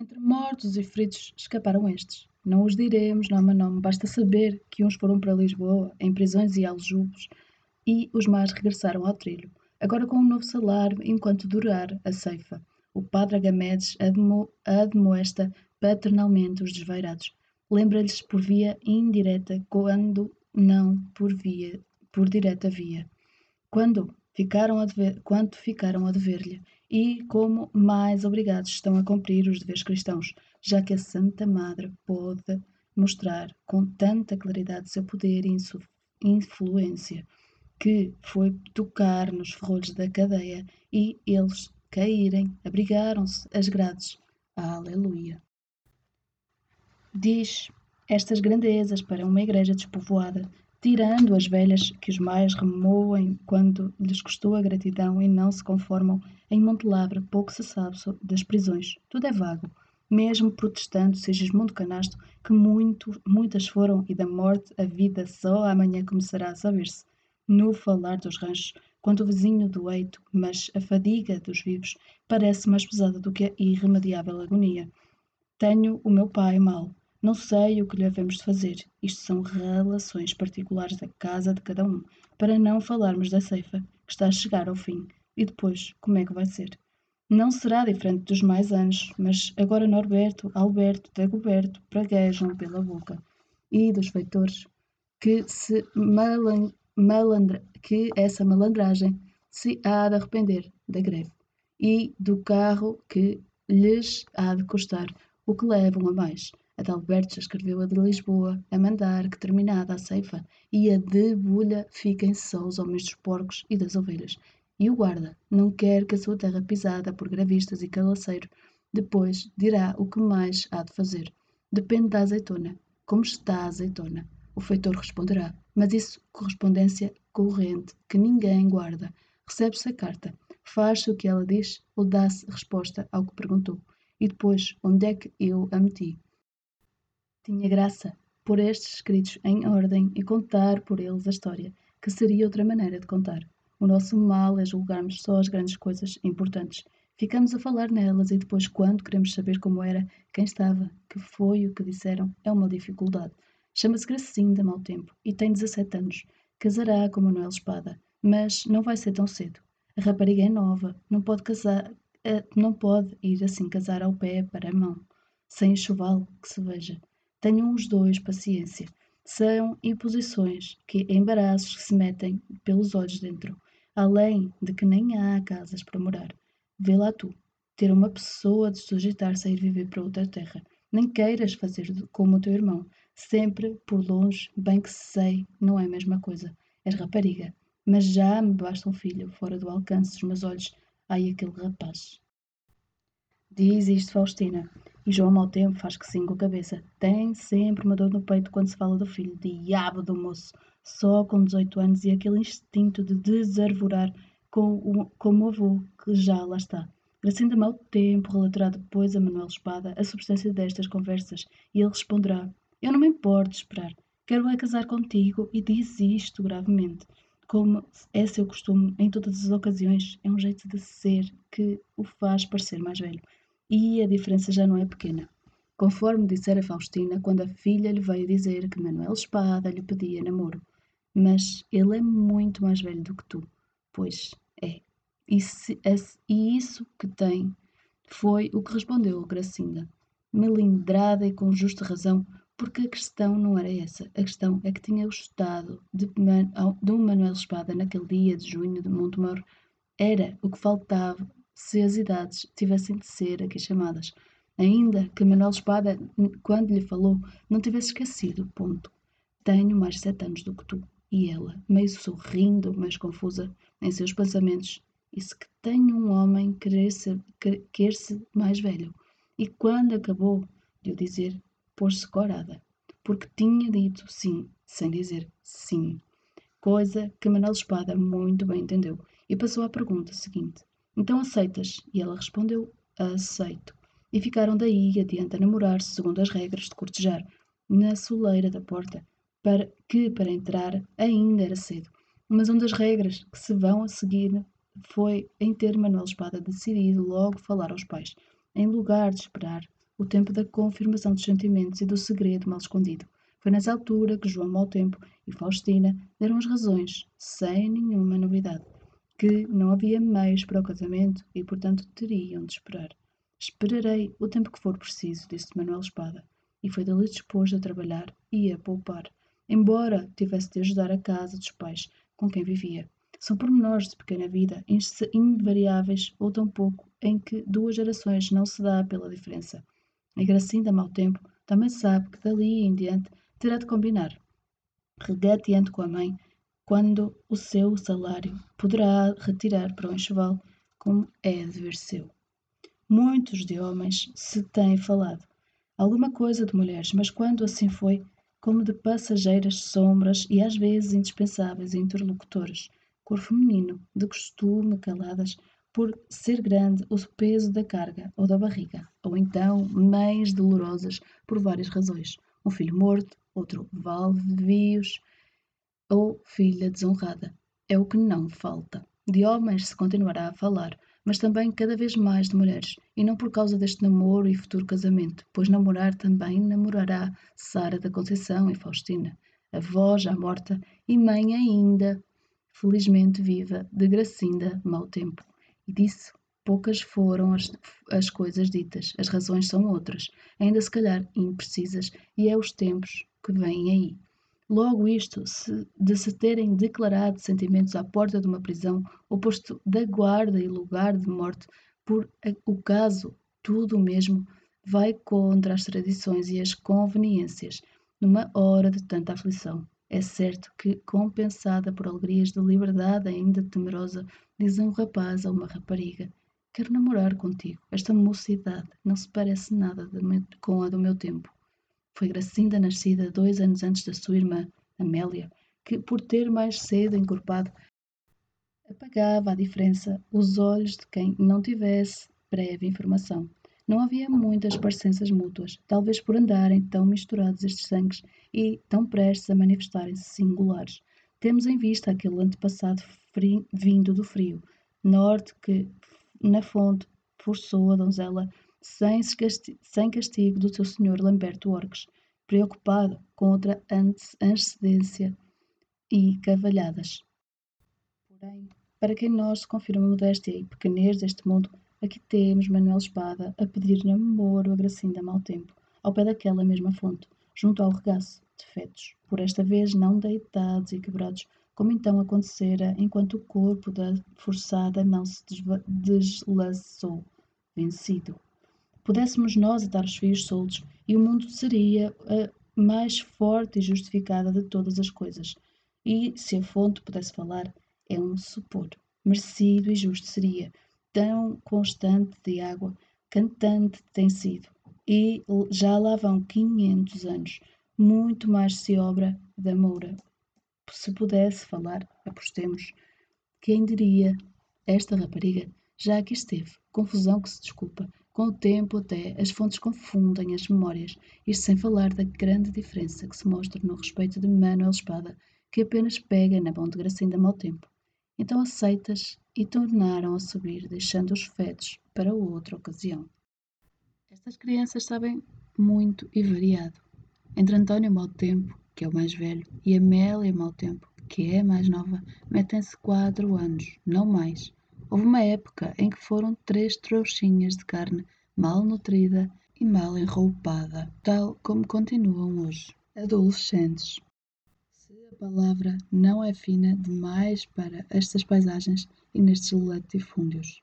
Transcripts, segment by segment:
Entre mortos e feridos escaparam estes. Não os diremos nome a nome, basta saber que uns foram para Lisboa, em prisões e aljubes, e os mais regressaram ao trilho, agora com um novo salário enquanto durar a ceifa. O padre Agamedes admo, admoesta paternalmente os desvairados. Lembra-lhes por via indireta quando não por via por direta via. Quando ficaram dever, quanto ficaram a dever-lhe e como mais obrigados estão a cumprir os deveres cristãos, já que a Santa Madre pode mostrar com tanta claridade seu poder e influência, que foi tocar nos ferrolhos da cadeia e eles caírem, abrigaram-se as grades. Aleluia. Diz estas grandezas para uma igreja despovoada, tirando as velhas que os mais remoem quando lhes custou a gratidão e não se conformam em Montelavra pouco se sabe das prisões, tudo é vago. Mesmo protestando Sigismundo Canasto, que muito, muitas foram e da morte a vida só amanhã começará a saber-se. No falar dos ranchos, quanto o vizinho do eito, mas a fadiga dos vivos parece mais pesada do que a irremediável agonia. Tenho o meu pai mal, não sei o que lhe havemos de fazer. Isto são relações particulares da casa de cada um, para não falarmos da ceifa, que está a chegar ao fim. E depois, como é que vai ser? Não será diferente dos mais anos, mas agora Norberto, Alberto, Dagoberto praguejam pela boca. E dos feitores, que se malan, malandra, que essa malandragem se há de arrepender da greve, e do carro que lhes há de custar o que levam a mais. Adalberto já escreveu a de Lisboa, a mandar que terminada a ceifa e a de Bulha fiquem só os homens dos porcos e das ovelhas, e o guarda não quer que a sua terra pisada por gravistas e calaceiro depois dirá o que mais há de fazer. Depende da azeitona. Como está a azeitona? O feitor responderá, mas isso correspondência corrente que ninguém guarda. Recebe-se a carta, faz-se o que ela diz ou dá-se resposta ao que perguntou. E depois, onde é que eu a meti? Tinha graça pôr estes escritos em ordem e contar por eles a história, que seria outra maneira de contar. O nosso mal é julgarmos só as grandes coisas importantes. Ficamos a falar nelas e depois, quando queremos saber como era, quem estava, que foi o que disseram, é uma dificuldade. Chama-se Gracinda Mau Tempo e tem 17 anos. Casará com Manuel Espada, mas não vai ser tão cedo. A rapariga é nova, não pode casar, eh, não pode ir assim casar ao pé para a mão, sem enxoval que se veja. Tenham os dois paciência. São imposições que embaraços que se metem pelos olhos dentro além de que nem há casas para morar. Vê lá tu, ter uma pessoa de sujeitar-se a ir viver para outra terra. Nem queiras fazer como o teu irmão, sempre por longe, bem que sei, não é a mesma coisa. És rapariga, mas já me basta um filho, fora do alcance dos meus olhos. Ai, aquele rapaz. Diz isto Faustina, e João mau tempo faz que sim com a cabeça. Tem sempre uma dor no peito quando se fala do filho. Diabo do moço! só com 18 anos e aquele instinto de desarvorar com o, como o avô, que já lá está. Gracinda mau tempo relatará depois a Manuel Espada a substância destas conversas e ele responderá: Eu não me importo de esperar, quero é casar contigo e diz isto gravemente. Como é seu costume em todas as ocasiões, é um jeito de ser que o faz parecer mais velho. E a diferença já não é pequena. Conforme dissera Faustina quando a filha lhe veio dizer que Manuel Espada lhe pedia namoro. Mas ele é muito mais velho do que tu. Pois é. E, se, e isso que tem foi o que respondeu Gracinda, melindrada e com justa razão, porque a questão não era essa. A questão é que tinha gostado de, de um Manuel Espada naquele dia de junho de Montemor. Era o que faltava se as idades tivessem de ser aqui chamadas. Ainda que Manuel Espada, quando lhe falou, não tivesse esquecido, ponto. Tenho mais sete anos do que tu. E ela, meio sorrindo, mas confusa em seus pensamentos, disse que tem um homem querer-se quer -se mais velho. E quando acabou de o dizer, pôs-se corada, porque tinha dito sim, sem dizer sim. Coisa que Manuel Espada muito bem entendeu e passou à pergunta seguinte: Então aceitas? E ela respondeu: Aceito. E ficaram daí adiante a namorar-se segundo as regras de cortejar, na soleira da porta, para que para entrar ainda era cedo, mas uma das regras que se vão a seguir foi em ter Manuel Espada decidido logo falar aos pais, em lugar de esperar o tempo da confirmação dos sentimentos e do segredo mal escondido. Foi nessa altura que João Mau Tempo e Faustina deram as razões, sem nenhuma novidade, que não havia meios para o casamento e, portanto, teriam de esperar. Esperarei o tempo que for preciso, disse Manuel Espada, e foi dali disposto a trabalhar e a poupar, embora tivesse de ajudar a casa dos pais com quem vivia. São pormenores de pequena vida, invariáveis ou tão pouco, em que duas gerações não se dá pela diferença. A Gracinda, mau tempo, também sabe que dali em diante terá de combinar, regateando com a mãe, quando o seu salário poderá retirar para o enxoval, como é dever seu. Muitos de homens se têm falado, alguma coisa de mulheres, mas quando assim foi, como de passageiras sombras e às vezes indispensáveis interlocutores, cor feminino, de costume caladas, por ser grande o peso da carga ou da barriga, ou então mães dolorosas por várias razões, um filho morto, outro valvios ou filha desonrada. É o que não falta. De homens se continuará a falar, mas também cada vez mais de mulheres, e não por causa deste namoro e futuro casamento, pois namorar também namorará Sara da Conceição e Faustina, avó já morta e mãe ainda felizmente viva, de Gracinda mau tempo. E disso poucas foram as, as coisas ditas, as razões são outras, ainda se calhar imprecisas, e é os tempos que vêm aí. Logo isto, se, de se terem declarado sentimentos à porta de uma prisão, ou posto da guarda e lugar de morte, por o caso, tudo mesmo, vai contra as tradições e as conveniências, numa hora de tanta aflição. É certo que, compensada por alegrias de liberdade ainda temerosa, diz um rapaz a uma rapariga: Quero namorar contigo. Esta mocidade não se parece nada com a do meu tempo. Foi Gracinda nascida dois anos antes da sua irmã, Amélia, que, por ter mais cedo encorpado, apagava a diferença os olhos de quem não tivesse prévia informação. Não havia muitas parecenças mútuas, talvez por andarem tão misturados estes sangues e tão prestes a manifestarem-se singulares. Temos em vista aquele antepassado frio, vindo do frio, norte que, na fonte, forçou a donzela sem, castigo do seu senhor Lamberto Orques, preocupado com outra antecedência e cavalhadas. Porém, para quem nós se confirma modéstia e pequenez deste mundo, Aqui temos Manuel Espada a pedir namoro a Gracinda mau tempo, ao pé daquela mesma fonte, junto ao regaço, defetos, por esta vez não deitados e quebrados, como então acontecera enquanto o corpo da forçada não se deslaçou, vencido. Pudéssemos nós atar os fios soltos e o mundo seria a mais forte e justificada de todas as coisas. E, se a fonte pudesse falar, é um supor. Merecido e justo seria, tão constante de água, cantante tem sido, e já lá vão quinhentos anos, muito mais se obra da Moura. Se pudesse falar, apostemos, quem diria, esta rapariga já aqui esteve, confusão que se desculpa, com o tempo até as fontes confundem as memórias, isto sem falar da grande diferença que se mostra no respeito de Manuel Espada, que apenas pega na mão de Gracinda mau tempo. Então aceitas e tornaram a subir, deixando os fetos para outra ocasião. Estas crianças sabem muito e variado. Entre António Mau Tempo, que é o mais velho, e Amélia Mau Tempo, que é a mais nova, metem-se quatro anos, não mais. Houve uma época em que foram três trouxinhas de carne mal nutrida e mal enroupada, tal como continuam hoje. Adolescentes palavra não é fina demais para estas paisagens e nestes latifúndios.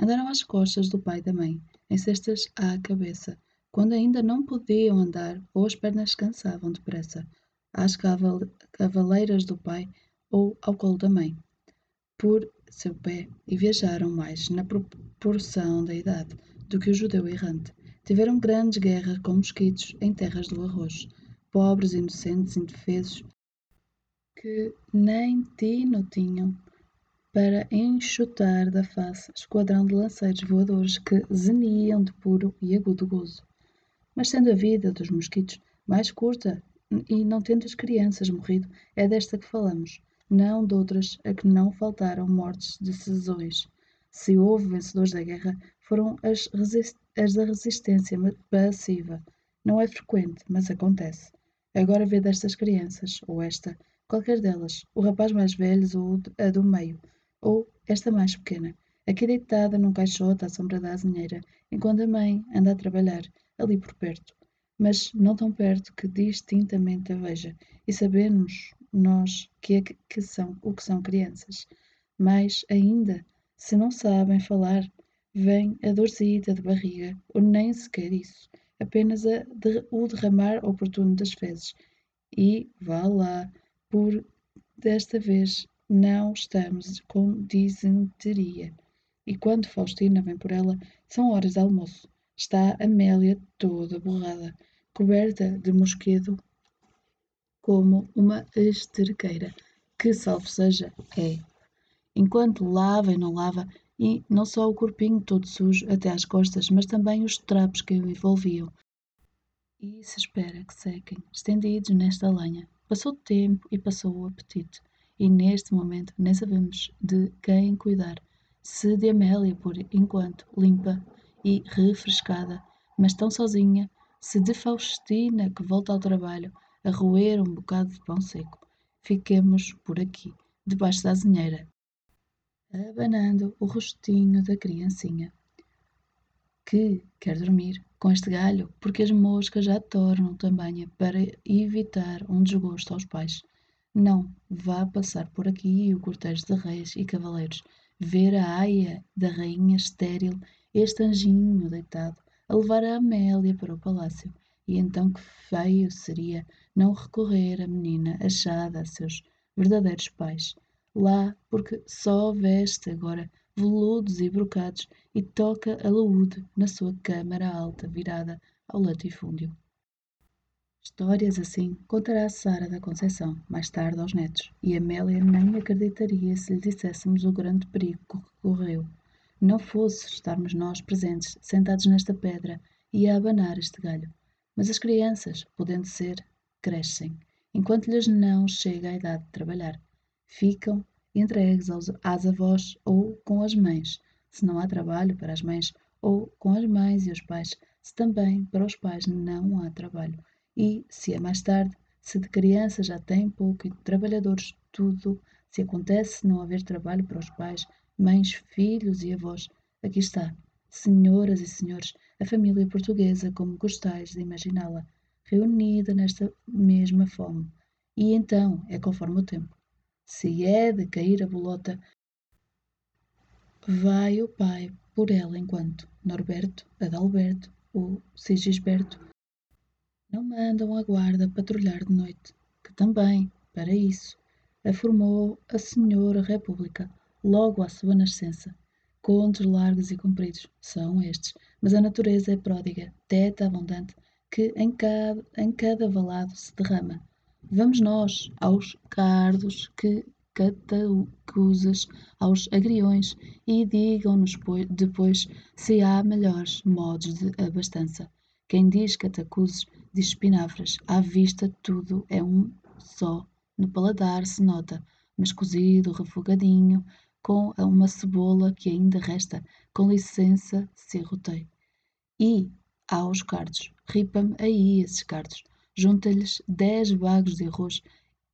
Andaram às costas do pai e da mãe, em cestas à cabeça, quando ainda não podiam andar ou as pernas cansavam depressa, às caval cavaleiras do pai ou ao colo da mãe, por seu pé, e viajaram mais na proporção da idade do que o judeu errante. Tiveram grandes guerras com mosquitos em terras do arroz, pobres, inocentes, indefesos, que nem tino tinham para enxutar da face esquadrão de lanceiros voadores que zeniam de puro e agudo gozo. Mas sendo a vida dos mosquitos mais curta e não tendo as crianças morrido, é desta que falamos, não de outras a que não faltaram mortes de sezões. Se houve vencedores da guerra, foram as, as da resistência passiva. Não é frequente, mas acontece. Agora vê destas crianças, ou esta, qualquer delas, o rapaz mais velho ou a do meio, ou esta mais pequena, aqui deitada num caixote à sombra da azinheira, enquanto a mãe anda a trabalhar, ali por perto, mas não tão perto que distintamente a veja, e sabemos nós que é que são o que são crianças. Mais ainda, se não sabem falar, vem a dorzita de barriga, ou nem sequer isso, apenas a de, o derramar oportuno das fezes. E, vá lá, por desta vez não estamos com disenteria. E quando Faustina vem por ela, são horas de almoço. Está Amélia toda borrada, coberta de mosquedo como uma esterqueira, que, salvo seja, é. Enquanto lava e não lava, e não só o corpinho todo sujo até às costas, mas também os trapos que o envolviam. E se espera que sequem, estendidos nesta lenha. Passou o tempo e passou o apetite, e neste momento nem sabemos de quem cuidar, se de Amélia por enquanto limpa e refrescada, mas tão sozinha, se de Faustina que volta ao trabalho a roer um bocado de pão seco. Fiquemos por aqui, debaixo da azinheira, abanando o rostinho da criancinha, que quer dormir com este galho, porque as moscas já tornam também para evitar um desgosto aos pais. Não vá passar por aqui o cortejo de reis e cavaleiros, ver a aia da rainha estéril, este anjinho deitado, a levar a Amélia para o palácio. E então que feio seria não recorrer a menina achada a seus verdadeiros pais lá porque só veste agora veludos e brocados e toca alaúde na sua câmara alta virada ao latifúndio. Histórias assim contará Sara da Conceição mais tarde aos netos, e Amélia nem acreditaria se lhe disséssemos o grande perigo que correu. Não fosse estarmos nós presentes, sentados nesta pedra e a abanar este galho. Mas as crianças, podendo ser, crescem, enquanto lhes não chega a idade de trabalhar ficam entregues aos, às avós ou com as mães, se não há trabalho para as mães, ou com as mães e os pais, se também para os pais não há trabalho. E, se é mais tarde, se de criança já têm pouco e de trabalhadores tudo, se acontece não haver trabalho para os pais, mães, filhos e avós, aqui está, senhoras e senhores, a família portuguesa como gostais de imaginá-la, reunida nesta mesma fome. E então é conforme o tempo se é de cair a bolota, vai o pai por ela enquanto Norberto, Adalberto ou Sigisberto não mandam a guarda patrulhar de noite, que também, para isso, a formou a Senhora República logo à sua nascença. Contos largos e compridos são estes, mas a natureza é pródiga, teta abundante, que em cada, em cada valado se derrama Vamos nós aos cardos que catacuzas, aos agriões, e digam-nos depois se há melhores modos de abastança. Quem diz catacuzes diz espinafres. À vista tudo é um só. No paladar se nota, mas cozido, refogadinho, com uma cebola que ainda resta, com licença, se rotei. E aos cardos, ripa-me aí esses cardos junta-lhes dez bagos de arroz.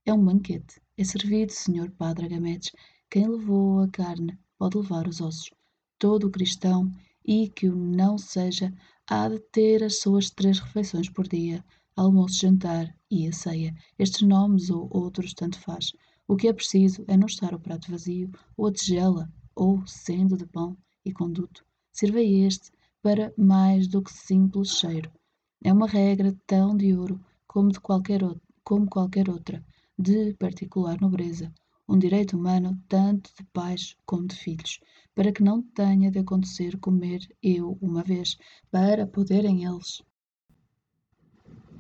É um banquete. É servido, senhor padre Agamedes. Quem levou a carne pode levar os ossos. Todo cristão, e que o não seja, há de ter as suas três refeições por dia, almoço, jantar e a ceia. Estes nomes ou outros tanto faz. O que é preciso é não estar o prato vazio, ou a tigela, ou, sendo de pão e conduto, sirva este para mais do que simples cheiro. É uma regra tão de ouro como de qualquer, como qualquer outra, de particular nobreza, um direito humano tanto de pais como de filhos, para que não tenha de acontecer comer eu uma vez, para poderem eles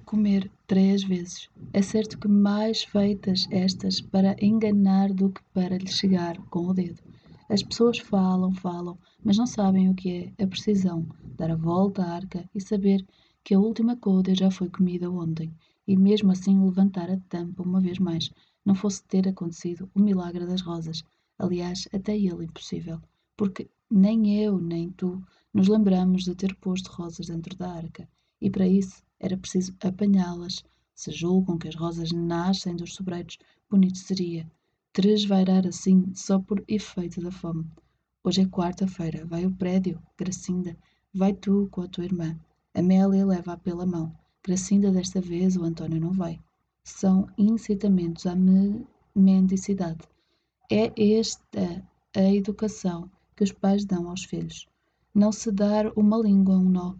comer três vezes. É certo que mais feitas estas para enganar do que para lhe chegar com o dedo. As pessoas falam, falam, mas não sabem o que é a precisão, dar a volta à arca e saber que a última coda já foi comida ontem, e mesmo assim levantar a tampa uma vez mais, não fosse ter acontecido o milagre das rosas. Aliás, até ele impossível, porque nem eu, nem tu nos lembramos de ter posto rosas dentro da arca, e para isso era preciso apanhá-las. Se julgam que as rosas nascem dos sobreiros, bonito seria tresvairar assim só por efeito da fome. Hoje é quarta-feira, vai ao prédio, Gracinda, vai tu com a tua irmã. Amélia leva-a pela mão. Gracinda, desta vez, o António não vai. São incitamentos à mendicidade. É esta a educação que os pais dão aos filhos. Não se dar uma língua um nó,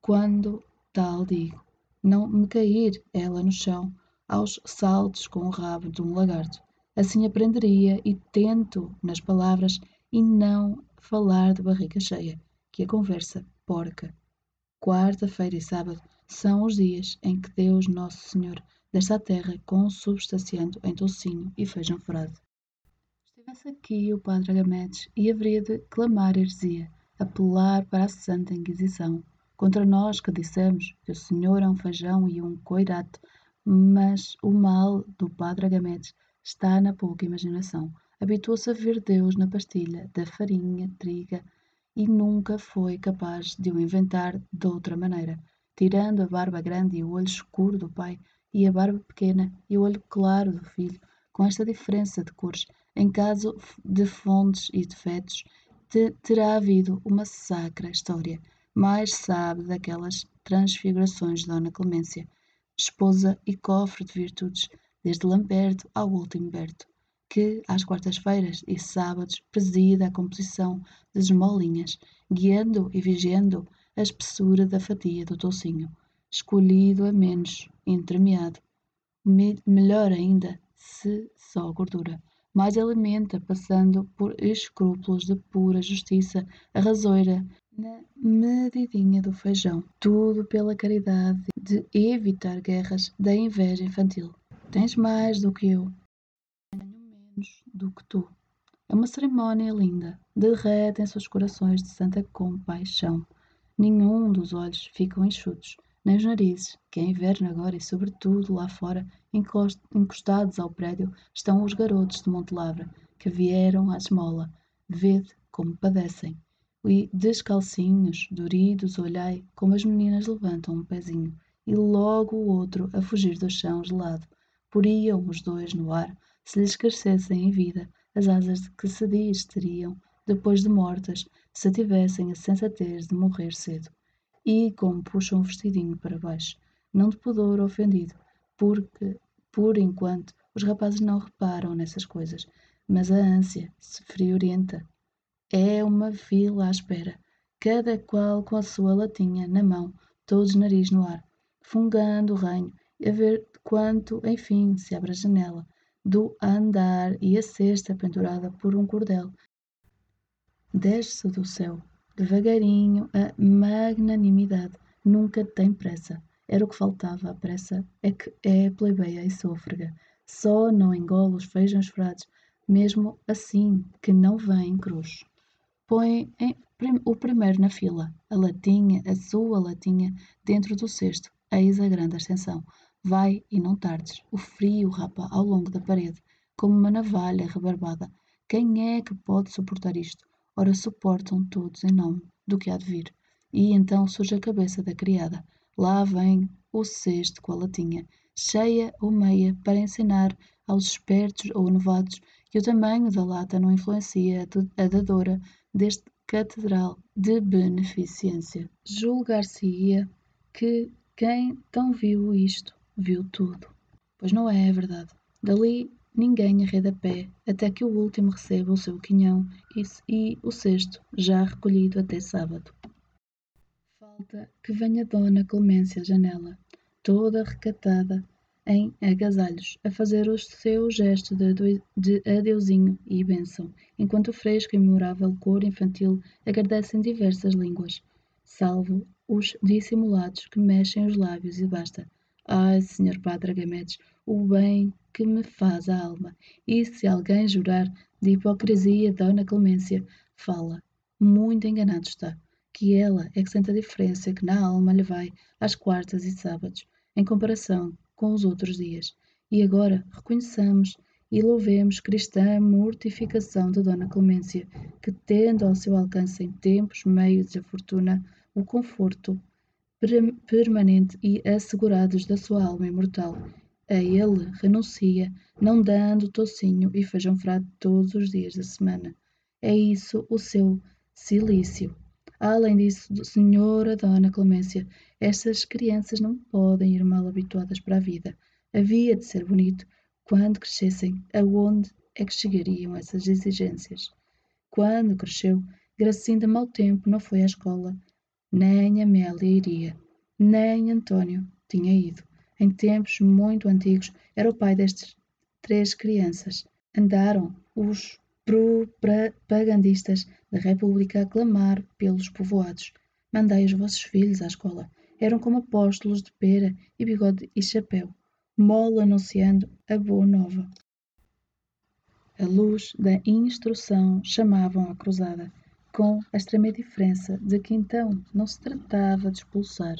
quando tal digo. Não me cair ela no chão, aos saltos com o rabo de um lagarto. Assim aprenderia e tento nas palavras e não falar de barriga cheia, que a conversa porca. Quarta-feira e sábado são os dias em que Deus Nosso Senhor desce à terra consubstanciando em toucinho e feijão frado. Estivesse aqui o padre Agamedes e haveria de clamar heresia, apelar para a Santa Inquisição, contra nós que dissemos que o Senhor é um feijão e um coirato, mas o mal do padre Agamedes está na pouca imaginação. Habituou-se a ver Deus na pastilha da farinha, triga, e nunca foi capaz de o inventar de outra maneira, tirando a barba grande e o olho escuro do pai, e a barba pequena e o olho claro do filho, com esta diferença de cores, em caso de fontes e defeitos, terá havido uma sacra história. Mais sabe daquelas transfigurações de Dona Clemência, esposa e cofre de virtudes, desde Lamberto ao último Berto que, às quartas-feiras e sábados, presida a composição de esmolinhas, guiando e vigiando a espessura da fatia do toucinho, escolhido a menos, entremeado. Me melhor ainda, se só gordura. Mais alimenta, passando por escrúpulos de pura justiça, a rasoira na medidinha do feijão. Tudo pela caridade de evitar guerras da inveja infantil. Tens mais do que eu, menos do que tu. É uma cerimónia linda, derretem-se os corações de santa compaixão. Nenhum dos olhos ficam enxutos, nem os narizes, que é inverno agora e, sobretudo, lá fora, encostados ao prédio, estão os garotos de Monte Lavra, que vieram à esmola. Vede como padecem. E, descalcinhos, doridos, olhai como as meninas levantam um pezinho, e logo o outro a fugir do chão gelado. Poriam os dois no ar, se lhes crescessem em vida as asas que se diz teriam depois de mortas, se tivessem a sensatez de morrer cedo. E como puxam o vestidinho para baixo, não de pudor ofendido, porque, por enquanto, os rapazes não reparam nessas coisas, mas a ânsia se friorienta. É uma fila à espera, cada qual com a sua latinha na mão, todos nariz no ar, fungando o ranho, a ver quanto, enfim, se abre a janela, do andar e a cesta pendurada por um cordel. Desce do céu, devagarinho, a magnanimidade. Nunca tem pressa. Era o que faltava, a pressa é que é plebeia e sôfrega. Só não engole os feijões frados, mesmo assim que não vem em cruz. Põe em, o primeiro na fila, a latinha, a sua latinha, dentro do cesto. Eis a grande ascensão. Vai e não tardes. O frio rapa ao longo da parede, como uma navalha rebarbada. Quem é que pode suportar isto? Ora, suportam todos em nome do que há de vir. E então surge a cabeça da criada. Lá vem o cesto com a latinha, cheia ou meia, para ensinar aos espertos ou novatos que o tamanho da lata não influencia a dadora deste catedral de beneficência. Julgar-se-ia que quem tão viu isto viu tudo. Pois não é, é verdade. Dali ninguém arreda pé até que o último receba o seu quinhão e, e o sexto já recolhido até sábado. Falta que venha Dona Clemência janela, toda recatada em agasalhos, a fazer o seu gesto de, de adeusinho e bênção, enquanto o fresco e memorável cor infantil agradece em diversas línguas, salvo os dissimulados que mexem os lábios e basta. Ai, Senhor Padre Agamedes, o bem que me faz a alma. E se alguém jurar de hipocrisia Dona Clemência, fala. Muito enganado está, que ela é que sente a diferença que na alma lhe vai às quartas e sábados, em comparação com os outros dias. E agora reconheçamos e louvemos cristã mortificação de Dona Clemência, que tendo ao seu alcance em tempos, meios da fortuna, o conforto permanente e assegurados da sua alma imortal. A ele renuncia, não dando tocinho e feijão frado todos os dias da semana. É isso o seu silício. Além disso, senhora Dona Clemência, estas crianças não podem ir mal habituadas para a vida. Havia de ser bonito quando crescessem, aonde é que chegariam essas exigências? Quando cresceu, Gracinda mau tempo não foi à escola, nem Amélia iria, nem Antônio tinha ido. Em tempos muito antigos, era o pai destas três crianças. Andaram os propagandistas da República a clamar pelos povoados. Mandei os vossos filhos à escola. Eram como apóstolos de pera e bigode e chapéu mole anunciando a boa nova. A luz da instrução chamavam à cruzada, com a extrema diferença de que então não se tratava de expulsar.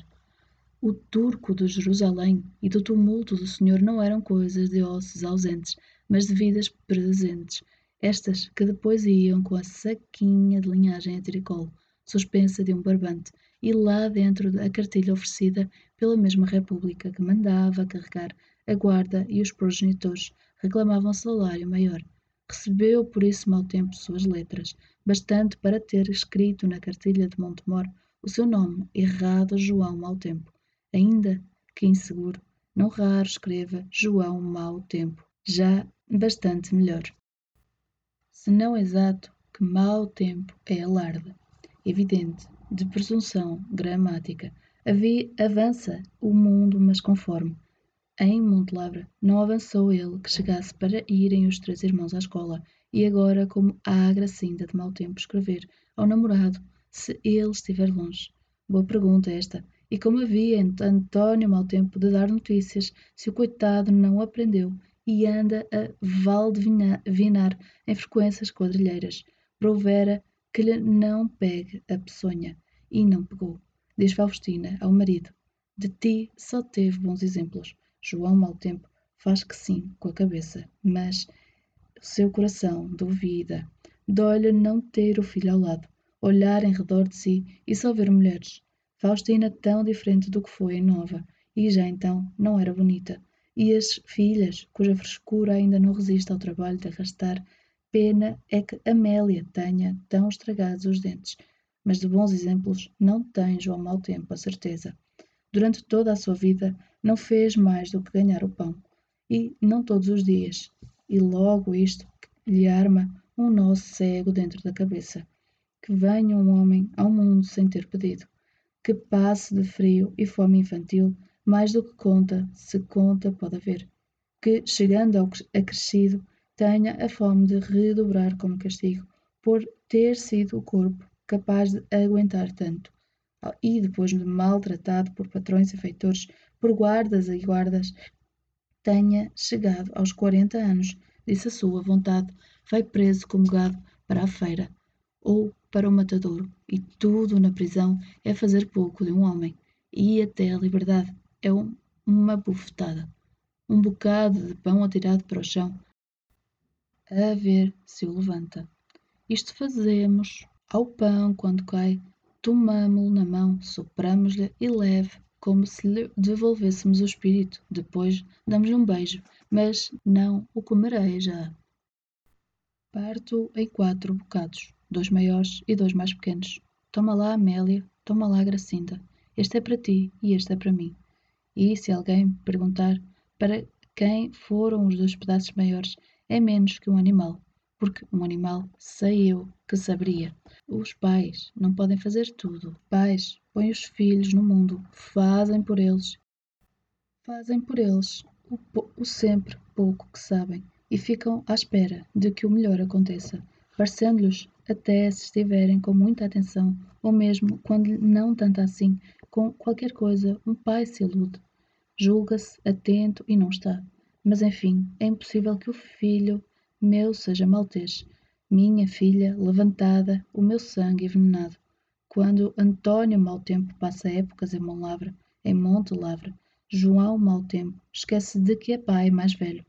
O turco de Jerusalém e do tumulto do Senhor não eram coisas de ossos ausentes, mas de vidas presentes, estas que depois iam com a saquinha de linhagem a tiricolo, suspensa de um barbante, e lá dentro a cartilha oferecida pela mesma República que mandava carregar a guarda e os progenitores reclamavam salário maior. Recebeu por isso mau tempo suas letras, bastante para ter escrito na cartilha de Montemor o seu nome errado João Mau Tempo, ainda que inseguro, não raro escreva João Mau Tempo, já bastante melhor. Se não exato, que mau tempo é alarde, evidente, de presunção gramática. Avança o mundo, mas conforme. Em Montelavra não avançou ele que chegasse para irem os três irmãos à escola, e agora, como a gracinda de mau tempo escrever ao namorado, se ele estiver longe. Boa pergunta esta. E como havia António mau tempo de dar notícias, se o coitado não aprendeu e anda a valdivinar em frequências quadrilheiras, provera que lhe não pegue a peçonha. E não pegou. Diz Faustina ao marido: De ti só teve bons exemplos. João mau tempo faz que sim com a cabeça, mas seu coração duvida. Dói-lhe não ter o filho ao lado, olhar em redor de si e só ver mulheres. Faustina tão diferente do que foi em Nova, e já então não era bonita. E as filhas, cuja frescura ainda não resiste ao trabalho de arrastar Pena é que Amélia tenha tão estragados os dentes, mas de bons exemplos não tem João mau tempo, a certeza. Durante toda a sua vida não fez mais do que ganhar o pão, e não todos os dias, e logo isto lhe arma um nó cego dentro da cabeça. Que venha um homem ao mundo sem ter pedido, que passe de frio e fome infantil mais do que conta, se conta pode haver, que, chegando ao acrescido, tenha a fome de redobrar como castigo, por ter sido o corpo capaz de aguentar tanto, e depois de maltratado por patrões e feitores, por guardas e guardas, tenha chegado aos quarenta anos, disse a sua vontade, vai preso como gado para a feira, ou para o matadouro, e tudo na prisão é fazer pouco de um homem, e até a liberdade é um, uma bufetada, um bocado de pão atirado para o chão, a ver se o levanta. Isto fazemos ao pão quando cai, tomamo-lo na mão, sopramos-lhe e leve, como se lhe devolvêssemos o espírito. Depois damos-lhe um beijo, mas não o comerei já. Parto em quatro bocados, dois maiores e dois mais pequenos. Toma lá, Amélia, toma lá, Gracinda. Este é para ti e este é para mim. E se alguém perguntar para quem foram os dois pedaços maiores, é menos que um animal, porque um animal sei eu que saberia. Os pais não podem fazer tudo. Pais põem os filhos no mundo, fazem por eles, fazem por eles o, o sempre pouco que sabem e ficam à espera de que o melhor aconteça, parecendo-lhes até se estiverem com muita atenção, ou mesmo quando não tanto assim, com qualquer coisa, um pai se ilude. Julga-se atento e não está. Mas enfim, é impossível que o filho meu seja maltês, minha filha levantada, o meu sangue envenenado. Quando António Mau Tempo passa épocas em Monlavra, em Monte Lavra, João Mau Tempo esquece de que é pai mais velho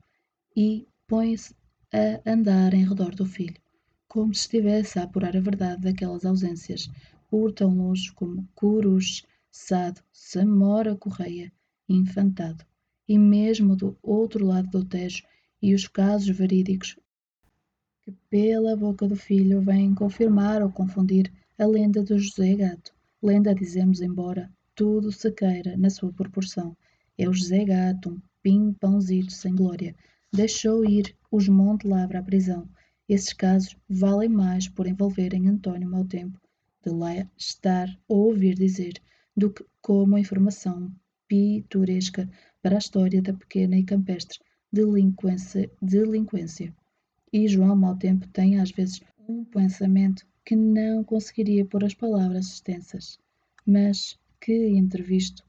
e põe-se a andar em redor do filho, como se estivesse a apurar a verdade daquelas ausências, por tão longe como Curus, Sado, Samora Correia, Infantado, e mesmo do outro lado do Tejo, e os casos verídicos que pela boca do filho vêm confirmar ou confundir a lenda do José Gato. Lenda, dizemos, embora tudo se queira na sua proporção. É o José Gato, um pimpãozito sem glória. Deixou ir os Monte Lavra à prisão. Esses casos valem mais por envolverem António mau tempo, de lá estar ou ouvir dizer, do que como informação pitoresca para a história da pequena e campestre delinquência. delinquência. E João Mau Tempo tem às vezes um pensamento que não conseguiria pôr as palavras extensas, mas que, entrevisto,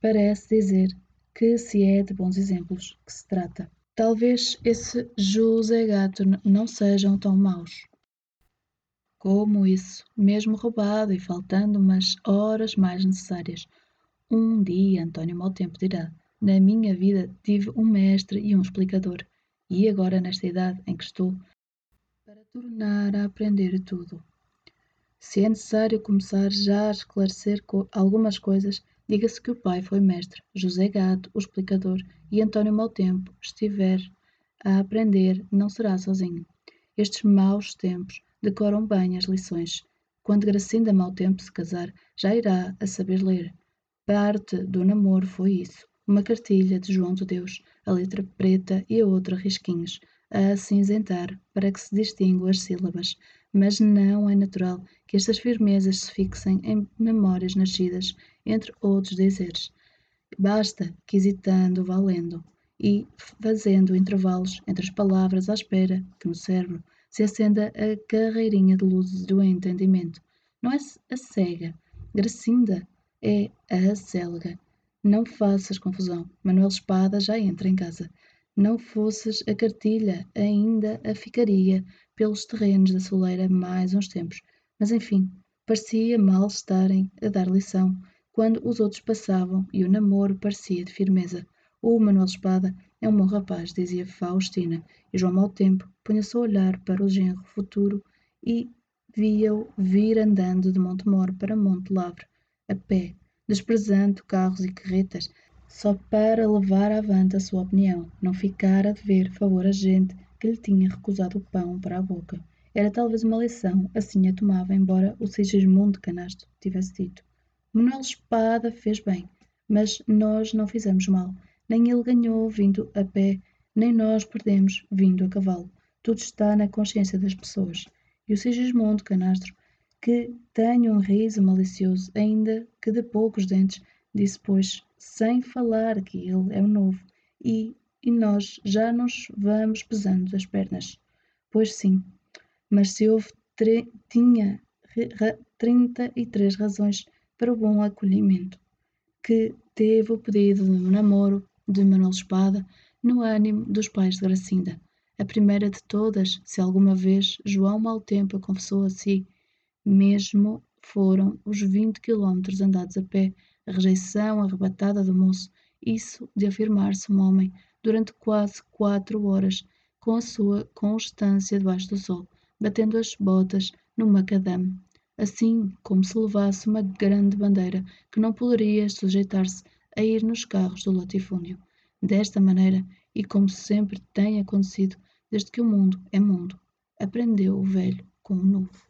parece dizer que se é de bons exemplos que se trata. Talvez esse José Gato não sejam tão maus. Como isso, mesmo roubado e faltando umas horas mais necessárias. Um dia António Mau Tempo dirá: Na minha vida tive um mestre e um explicador, e agora, nesta idade em que estou, para tornar a aprender tudo. Se é necessário começar já a esclarecer algumas coisas, diga-se que o pai foi mestre, José Gato, o explicador, e António Mau Tempo estiver a aprender, não será sozinho. Estes maus tempos decoram bem as lições. Quando Gracinda Mau Tempo se casar, já irá a saber ler. Parte do namoro foi isso. Uma cartilha de João de Deus, a letra preta e a outra risquinhos, a acinzentar para que se distinguam as sílabas mas não é natural que estas firmezas se fixem em memórias nascidas entre outros dizeres. Basta que hesitando vá lendo e fazendo intervalos entre as palavras à espera que no cérebro se acenda a carreirinha de luzes do entendimento. Não é a cega, Gracinda é a célga. Não faças confusão, Manuel Espada já entra em casa. Não fosses a cartilha, ainda a ficaria pelos terrenos da soleira mais uns tempos, mas enfim, parecia mal estarem a dar lição quando os outros passavam e o namoro parecia de firmeza. O Manuel Espada é um bom rapaz, dizia Faustina, e João Mau Tempo punha-se a olhar para o genro futuro e via-o vir andando de Montemor para Monte Lavre, a pé, desprezando carros e carretas, só para levar avante a sua opinião, não ficar a dever favor a gente que lhe tinha recusado o pão para a boca. Era talvez uma lição, assim a tomava, embora o Sigismundo Canasto tivesse dito. Manuel Espada fez bem, mas nós não fizemos mal. Nem ele ganhou vindo a pé, nem nós perdemos vindo a cavalo. Tudo está na consciência das pessoas. E o Sigismundo Canastro, que tem um riso malicioso, ainda que de poucos dentes, disse, pois, sem falar que ele é o novo, e e nós já nos vamos pesando as pernas. Pois sim, mas se houve tinha trinta e três razões para o bom acolhimento, que teve o pedido de namoro de Manuel Espada no ânimo dos pais de Gracinda. A primeira de todas, se alguma vez João Mau Tempo a confessou a si, mesmo foram os vinte quilómetros andados a pé, a rejeição arrebatada do moço, isso de afirmar-se um homem durante quase quatro horas, com a sua constância debaixo do sol, batendo as botas no macadame, assim como se levasse uma grande bandeira que não poderia sujeitar-se a ir nos carros do latifúndio. Desta maneira, e como sempre tem acontecido desde que o mundo é mundo, aprendeu o velho com o novo.